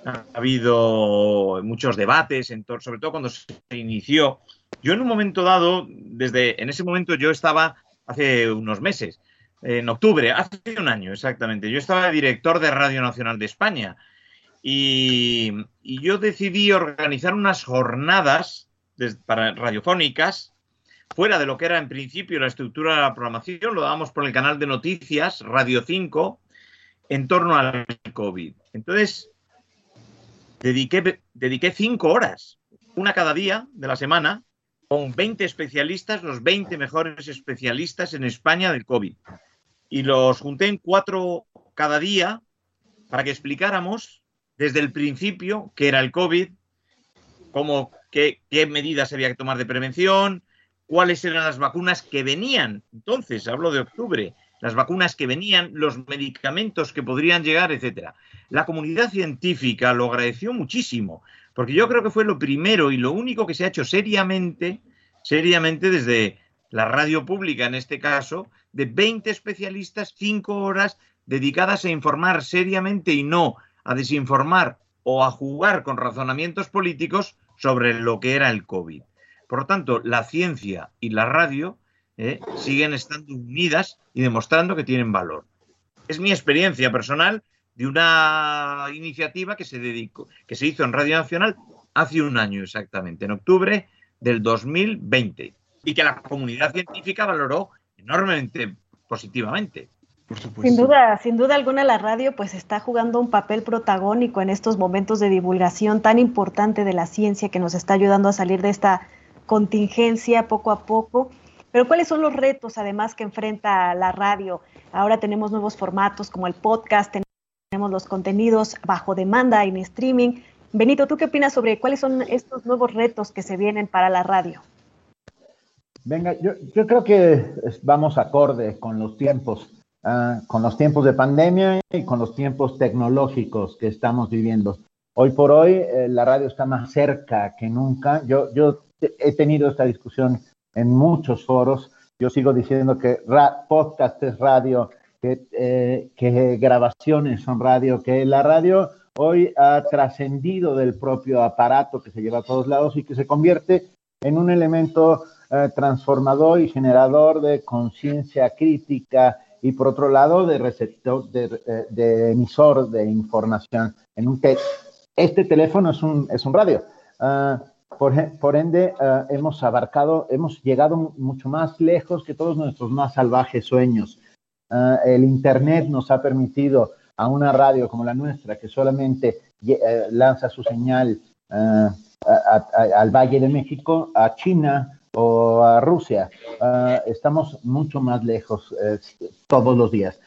ha habido muchos debates, sobre todo cuando se inició. Yo en un momento dado, desde en ese momento yo estaba hace unos meses, en octubre, hace un año exactamente, yo estaba director de Radio Nacional de España y yo decidí organizar unas jornadas para radiofónicas, fuera de lo que era en principio la estructura de la programación, lo dábamos por el canal de noticias, Radio 5, en torno al COVID. Entonces, dediqué, dediqué cinco horas, una cada día de la semana, con 20 especialistas, los 20 mejores especialistas en España del COVID. Y los junté en cuatro cada día para que explicáramos desde el principio qué era el COVID, cómo qué, medidas había que tomar de prevención, cuáles eran las vacunas que venían. Entonces, hablo de octubre, las vacunas que venían, los medicamentos que podrían llegar, etcétera. La comunidad científica lo agradeció muchísimo, porque yo creo que fue lo primero y lo único que se ha hecho seriamente seriamente desde la radio pública, en este caso, de 20 especialistas, 5 horas dedicadas a informar seriamente y no a desinformar o a jugar con razonamientos políticos sobre lo que era el COVID. Por lo tanto, la ciencia y la radio eh, siguen estando unidas y demostrando que tienen valor. Es mi experiencia personal de una iniciativa que se dedicó, que se hizo en Radio Nacional hace un año exactamente, en octubre del 2020, y que la comunidad científica valoró enormemente positivamente. Sin duda, sin duda alguna la radio pues está jugando un papel protagónico en estos momentos de divulgación tan importante de la ciencia que nos está ayudando a salir de esta contingencia poco a poco. Pero ¿cuáles son los retos además que enfrenta la radio? Ahora tenemos nuevos formatos como el podcast, tenemos los contenidos bajo demanda en streaming. Benito, ¿tú qué opinas sobre cuáles son estos nuevos retos que se vienen para la radio? Venga, yo, yo creo que vamos acorde con los tiempos. Ah, con los tiempos de pandemia y con los tiempos tecnológicos que estamos viviendo. Hoy por hoy eh, la radio está más cerca que nunca. Yo, yo he tenido esta discusión en muchos foros. Yo sigo diciendo que podcast es radio, que, eh, que grabaciones son radio, que la radio hoy ha trascendido del propio aparato que se lleva a todos lados y que se convierte en un elemento eh, transformador y generador de conciencia crítica y por otro lado de receptor, de, eh, emisor de información. En un este teléfono es un, es un radio. Ah, por, ende, ah, hemos abarcado, hemos llegado mucho más lejos que todos nuestros más salvajes sueños. Ah, el Internet nos ha permitido a una radio como la nuestra, que solamente eh, lanza su señal al Valle de México, a China, o a Rusia. Ah, estamos mucho más lejos eh, todos los días.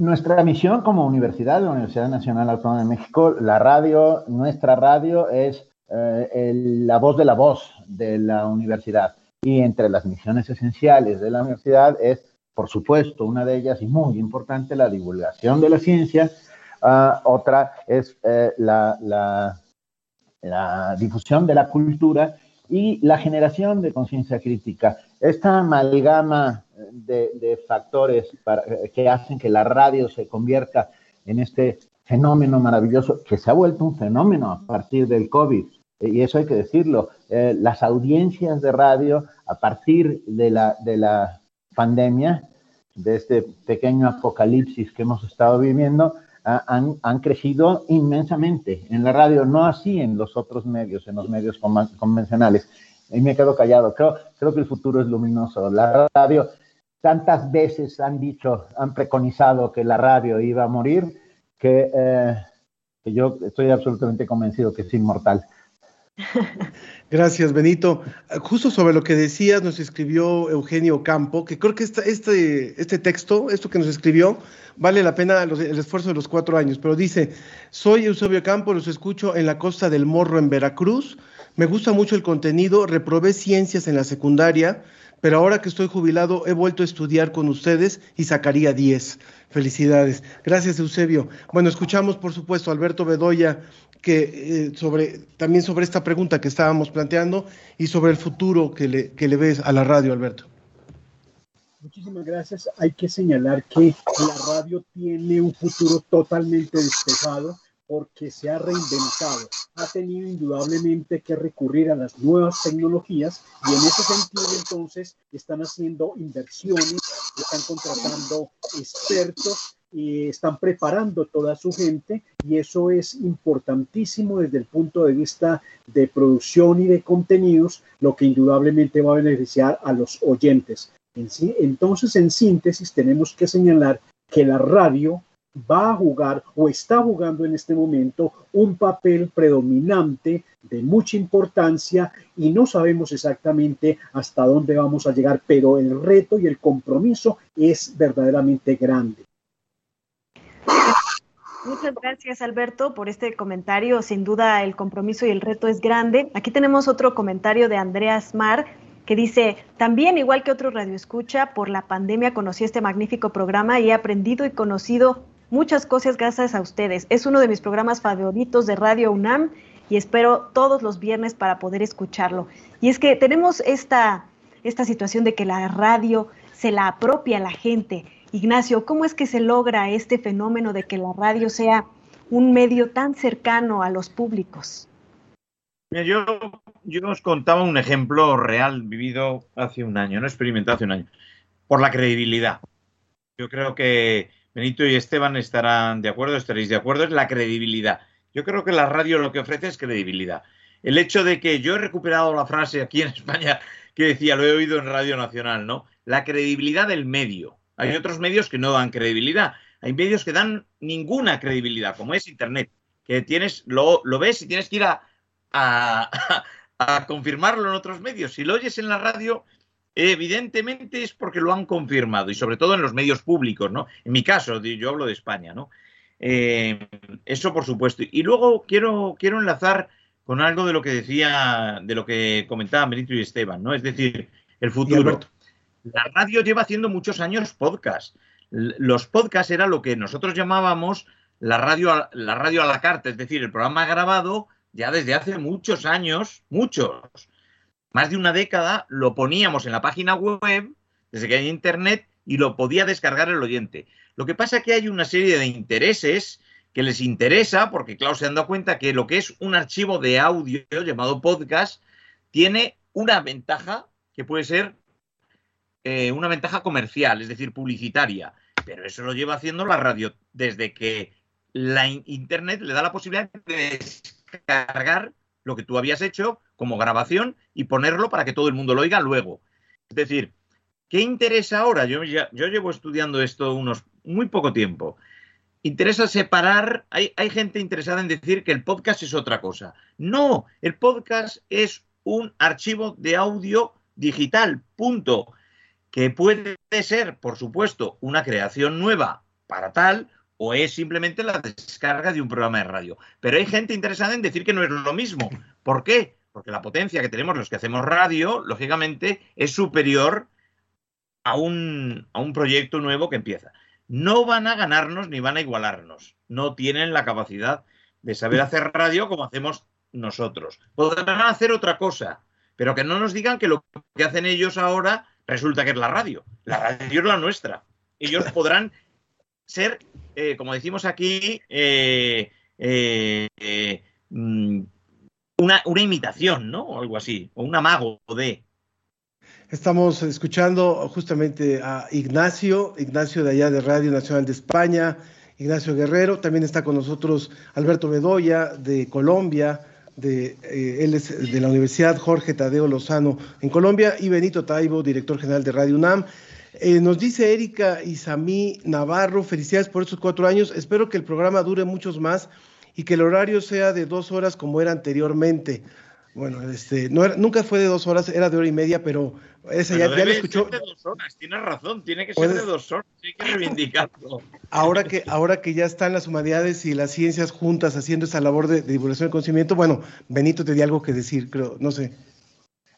Nuestra misión como universidad, la Universidad Nacional Autónoma de México, la radio, nuestra radio es eh, la voz de la voz de la universidad. Y entre las misiones esenciales de la universidad es, por supuesto, una de ellas y muy importante, la divulgación de la ciencia. Ah, otra es eh, la, la, la difusión de la cultura y la generación de conciencia crítica. Esta amalgama de, factores que hacen que la radio se convierta en este fenómeno maravilloso que se ha vuelto un fenómeno a partir del COVID. Y eso hay que decirlo. Eh, las audiencias de radio a partir de la, de la pandemia, de este pequeño apocalipsis que hemos estado viviendo, han, han, crecido inmensamente en la radio, no así en los otros medios, en los medios convencionales. Y me quedo callado. Creo, creo que el futuro es luminoso. La radio, tantas veces han dicho, han preconizado que la radio iba a morir, que, eh, que yo estoy absolutamente convencido que es inmortal. Gracias, Benito. Justo sobre lo que decías, nos escribió Eugenio Campo, que creo que este, este texto, esto que nos escribió, vale la pena el esfuerzo de los cuatro años, pero dice, soy Eusebio Campo, los escucho en la costa del Morro en Veracruz, me gusta mucho el contenido, reprobé ciencias en la secundaria, pero ahora que estoy jubilado he vuelto a estudiar con ustedes y sacaría 10. Felicidades. Gracias, Eusebio. Bueno, escuchamos, por supuesto, a Alberto Bedoya que eh, sobre también sobre esta pregunta que estábamos planteando y sobre el futuro que le, que le ves a la radio, Alberto. Muchísimas gracias. Hay que señalar que la radio tiene un futuro totalmente despejado porque se ha reinventado, ha tenido indudablemente que recurrir a las nuevas tecnologías y en ese sentido entonces están haciendo inversiones, están contratando expertos y están preparando toda su gente y eso es importantísimo desde el punto de vista de producción y de contenidos, lo que indudablemente va a beneficiar a los oyentes. Entonces, en síntesis, tenemos que señalar que la radio va a jugar o está jugando en este momento un papel predominante de mucha importancia y no sabemos exactamente hasta dónde vamos a llegar, pero el reto y el compromiso es verdaderamente grande. Muchas gracias Alberto por este comentario. Sin duda el compromiso y el reto es grande. Aquí tenemos otro comentario de Andreas Mar que dice, también igual que otro radio escucha, por la pandemia conocí este magnífico programa y he aprendido y conocido muchas cosas gracias a ustedes. Es uno de mis programas favoritos de Radio UNAM y espero todos los viernes para poder escucharlo. Y es que tenemos esta, esta situación de que la radio se la apropia a la gente. Ignacio, ¿cómo es que se logra este fenómeno de que la radio sea un medio tan cercano a los públicos? Yo, yo os contaba un ejemplo real vivido hace un año, no experimentado hace un año, por la credibilidad. Yo creo que Benito y Esteban estarán de acuerdo, estaréis de acuerdo, es la credibilidad. Yo creo que la radio lo que ofrece es credibilidad. El hecho de que yo he recuperado la frase aquí en España que decía, lo he oído en Radio Nacional, ¿no? La credibilidad del medio. Hay otros medios que no dan credibilidad. Hay medios que dan ninguna credibilidad, como es Internet, que tienes, lo, lo ves y tienes que ir a, a, confirmarlo en otros medios. Si lo oyes en la radio, evidentemente es porque lo han confirmado y sobre todo en los medios públicos, ¿no? En mi caso, yo hablo de España, ¿no? Eh, eso por supuesto. Y luego quiero, quiero enlazar con algo de lo que decía, de lo que comentaban Benito y Esteban, ¿no? Es decir, el futuro. La radio lleva haciendo muchos años podcast. Los podcasts era lo que nosotros llamábamos la radio, la radio a la carta, es decir, el programa grabado ya desde hace muchos años, muchos, más de una década, lo poníamos en la página web, desde que hay internet, y lo podía descargar el oyente. Lo que pasa es que hay una serie de intereses que les interesa, porque claro, se han dado cuenta que lo que es un archivo de audio llamado podcast tiene una ventaja que puede ser eh, una ventaja comercial, es decir, publicitaria. Pero eso lo lleva haciendo la radio desde que la Internet le da la posibilidad de cargar lo que tú habías hecho como grabación y ponerlo para que todo el mundo lo oiga luego. Es decir, ¿qué interesa ahora? Yo, yo llevo estudiando esto unos muy poco tiempo. Interesa separar, hay, hay gente interesada en decir que el podcast es otra cosa. No, el podcast es un archivo de audio digital, punto. Que puede ser, por supuesto, una creación nueva para tal, o es simplemente la descarga de un programa de radio. Pero hay gente interesada en decir que no es lo mismo. ¿Por qué? Porque la potencia que tenemos los que hacemos radio, lógicamente, es superior a un, a un proyecto nuevo que empieza. No van a ganarnos ni van a igualarnos. No tienen la capacidad de saber hacer radio como hacemos nosotros. Podrán hacer otra cosa, pero que no nos digan que lo que hacen ellos ahora resulta que es la radio. La radio es la nuestra. Ellos podrán ser, eh, como decimos aquí, eh, eh, mm, una, una, imitación, ¿no? O algo así, o un amago de. Estamos escuchando justamente a Ignacio, Ignacio de allá de Radio Nacional de España, Ignacio Guerrero, también está con nosotros Alberto Bedoya de Colombia, de, él es de la Universidad Jorge Tadeo Lozano en Colombia, y Benito Taibo, director general de Radio UNAM. Eh, nos dice Erika Isamí Navarro, felicidades por estos cuatro años. Espero que el programa dure muchos más y que el horario sea de dos horas como era anteriormente. Bueno, este, no nunca fue de dos horas, era de hora y media, pero esa ya, lo escuchó. de dos horas, tienes razón, tiene que ser de dos horas, hay que reivindicarlo. Ahora que, ahora que ya están las humanidades y las ciencias juntas haciendo esa labor de, de divulgación del conocimiento, bueno, Benito te di algo que decir, creo, no sé.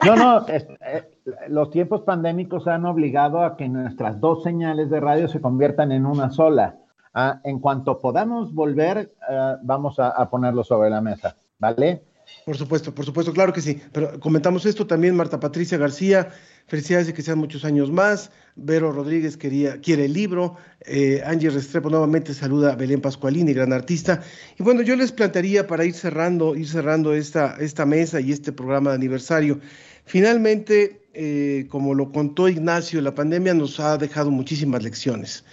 No, no, eh, los tiempos pandémicos han obligado a que nuestras dos señales de radio se conviertan en una sola. Ah, en cuanto podamos volver, eh, vamos a, ponerlo sobre la mesa, ¿vale? Por supuesto, por supuesto, claro que sí. Pero comentamos esto también, Marta Patricia García, felicidades de que sean muchos años más. Vero Rodríguez quería, quiere el libro. Eh, Angie Restrepo nuevamente saluda a Belén Pascualini, gran artista. Y bueno, yo les plantearía para ir cerrando, ir cerrando esta, esta mesa y este programa de aniversario. Finalmente, eh, como lo contó Ignacio, la pandemia nos ha dejado muchísimas lecciones.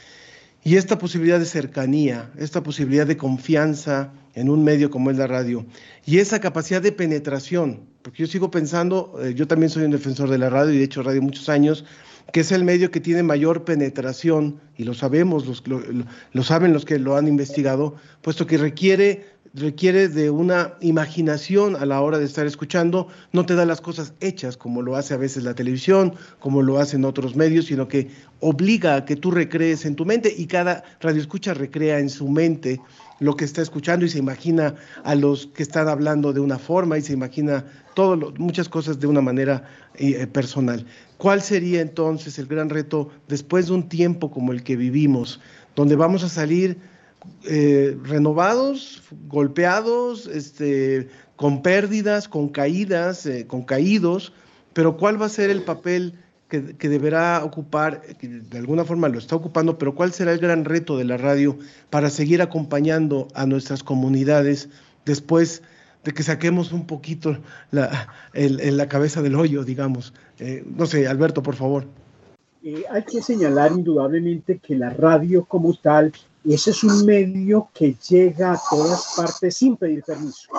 Y esta posibilidad de cercanía, esta posibilidad de confianza en un medio como es la radio, y esa capacidad de penetración, porque yo sigo pensando, eh, yo también soy un defensor de la radio y he hecho radio muchos años, que es el medio que tiene mayor penetración, y lo sabemos, lo saben los que lo han investigado, puesto que requiere requiere de una imaginación a la hora de estar escuchando, no te da las cosas hechas como lo hace a veces la televisión, como lo hacen otros medios, sino que obliga a que tú recrees en tu mente y cada radioescucha recrea en su mente lo que está escuchando y se imagina a los que están hablando de una forma y se imagina todo muchas cosas de una manera eh, personal. ¿Cuál sería entonces el gran reto después de un tiempo como el que vivimos, donde vamos a salir eh, renovados, golpeados, este, con pérdidas, con caídas, eh, con caídos, pero ¿cuál va a ser el papel que, deberá ocupar, de alguna forma lo está ocupando, pero cuál será el gran reto de la radio para seguir acompañando a nuestras comunidades después de que saquemos un poquito la, la cabeza del hoyo, digamos? Eh, no sé, Alberto, por favor. Hay que señalar indudablemente que la radio como tal, ese es un medio que llega a todas partes sin pedir permiso.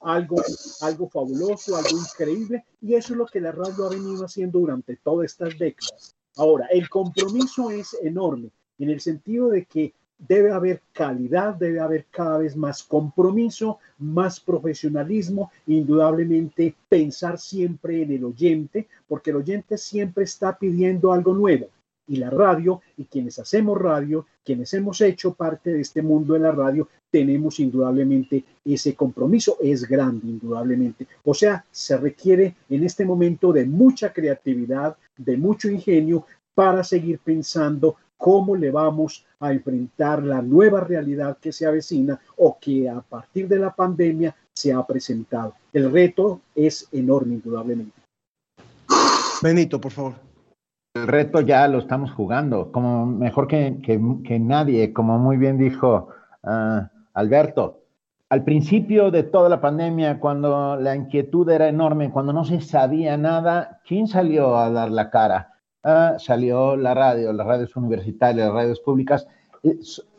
Algo, algo fabuloso, algo increíble, y eso es lo que la radio ha venido haciendo durante todas estas décadas. Ahora, el compromiso es enorme en el sentido de que debe haber calidad, debe haber cada vez más compromiso, más profesionalismo, indudablemente pensar siempre en el oyente, porque el oyente siempre está pidiendo algo nuevo. Y la radio, y quienes hacemos radio, quienes hemos hecho parte de este mundo de la radio, tenemos indudablemente ese compromiso, es grande indudablemente. O sea, se requiere en este momento de mucha creatividad, de mucho ingenio para seguir pensando cómo le vamos a enfrentar la nueva realidad que se avecina o que a partir de la pandemia se ha presentado. El reto es enorme, indudablemente. Benito, por favor. El reto ya lo estamos jugando, como mejor que, nadie, como muy bien dijo ah, Alberto. Al principio de toda la pandemia, cuando la inquietud era enorme, cuando no se sabía nada, ¿quién salió a dar la cara? Ah, salió la radio, las radios universitarias, las radios públicas,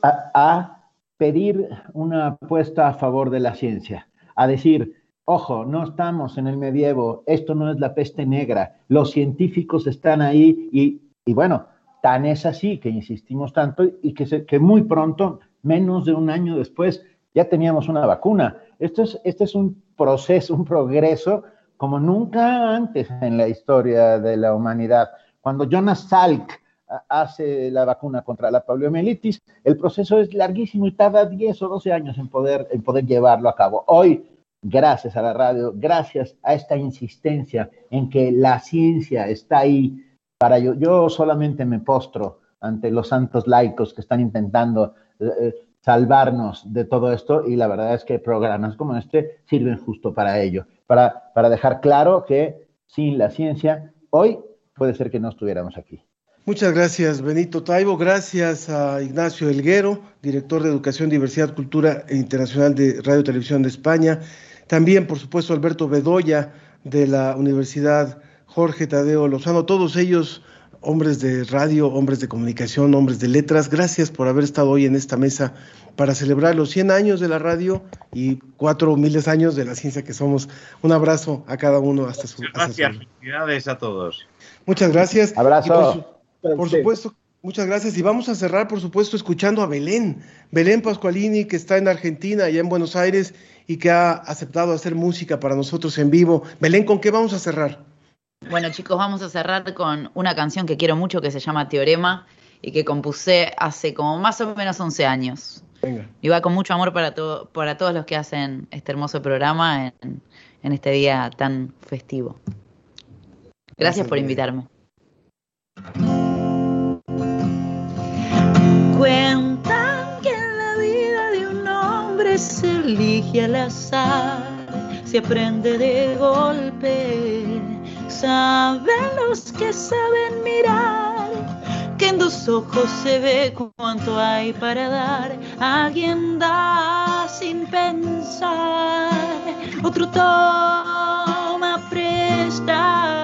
a, a, pedir una apuesta a favor de la ciencia, a decir, ojo, no estamos en el medievo, esto no es la peste negra, los científicos están ahí y, y bueno, tan es así que insistimos tanto y que, que muy pronto, menos de un año después, ya teníamos una vacuna. Esto es, este es un proceso, un progreso como nunca antes en la historia de la humanidad. Cuando Jonas Salk hace la vacuna contra la poliomielitis, el proceso es larguísimo y tarda 10 o 12 años en poder, en poder llevarlo a cabo. Hoy, gracias a la radio, gracias a esta insistencia en que la ciencia está ahí para yo, yo solamente me postro ante los santos laicos que están intentando eh, eh, salvarnos de todo esto y la verdad es que programas como este sirven justo para ello, para, para dejar claro que sin la ciencia hoy puede ser que no estuviéramos aquí. Muchas gracias, Benito Taibo. Gracias a Ignacio Elguero, director de Educación, Diversidad, Cultura e Internacional de Radio Televisión de España. También, por supuesto, Alberto Bedoya, de la Universidad Jorge Tadeo Lozano. Todos ellos hombres de radio, hombres de comunicación, hombres de letras. Gracias por haber estado hoy en esta mesa para celebrar los 100 años de la radio y cuatro miles años de la ciencia que somos. Un abrazo a cada uno hasta su. Gracias, felicidades a todos. Muchas gracias. Abrazo. por, supuesto, muchas gracias. Y vamos a cerrar, por supuesto, escuchando a Belén. Belén Pascualini, que está en Argentina, allá en Buenos Aires, y que ha aceptado hacer música para nosotros en vivo. Belén, ¿con qué vamos a cerrar? Bueno, chicos, vamos a cerrar con una canción que quiero mucho que se llama Teorema y que compuse hace como más o menos 11 años. Venga. Y va con mucho amor para, todo, para todos los que hacen este hermoso programa en este día tan festivo. Gracias por invitarme. Cuentan que en la vida de un hombre se elige al azar, se aprende de golpe. Saben los que saben mirar, que en dos ojos se ve cuánto hay para dar. Alguien da sin pensar, otro toma prestado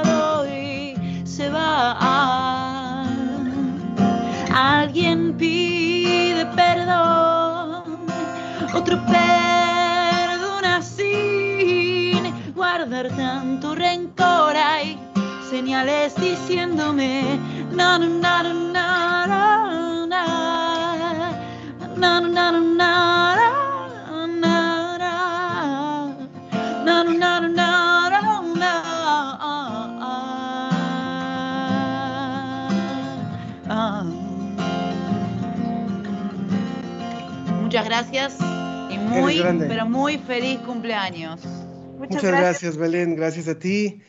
otro sin guardar tanto rencor. Hay señales diciéndome, Muchas gracias muy, pero muy feliz cumpleaños. Muchas, gracias. Belén. Gracias a ti.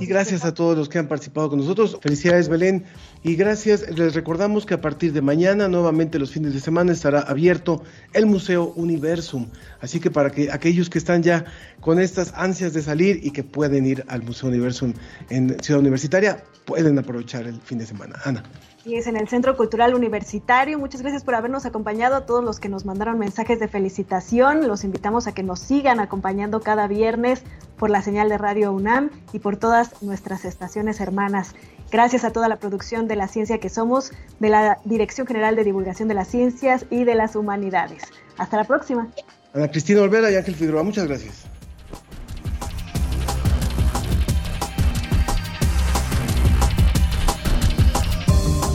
y gracias a todos los que han participado con nosotros. Felicidades, Belén. Y gracias. Les recordamos que a partir de mañana, nuevamente los fines de semana, estará abierto el Museo Universum. Así que para que aquellos que están ya con estas ansias de salir y que pueden ir al Museo Universum en Ciudad Universitaria, pueden aprovechar el fin de semana. Ana. Y es en el Centro Cultural Universitario. Muchas gracias por habernos acompañado a todos los que nos mandaron mensajes de felicitación. Los invitamos a que nos sigan acompañando cada viernes por la señal de Radio UNAM y por todas nuestras estaciones hermanas. Gracias a toda la producción de la ciencia que somos, de la Dirección General de Divulgación de las Ciencias y de las Humanidades. Hasta la próxima. Ana Cristina Olvera y Ángel Figueroa, muchas gracias.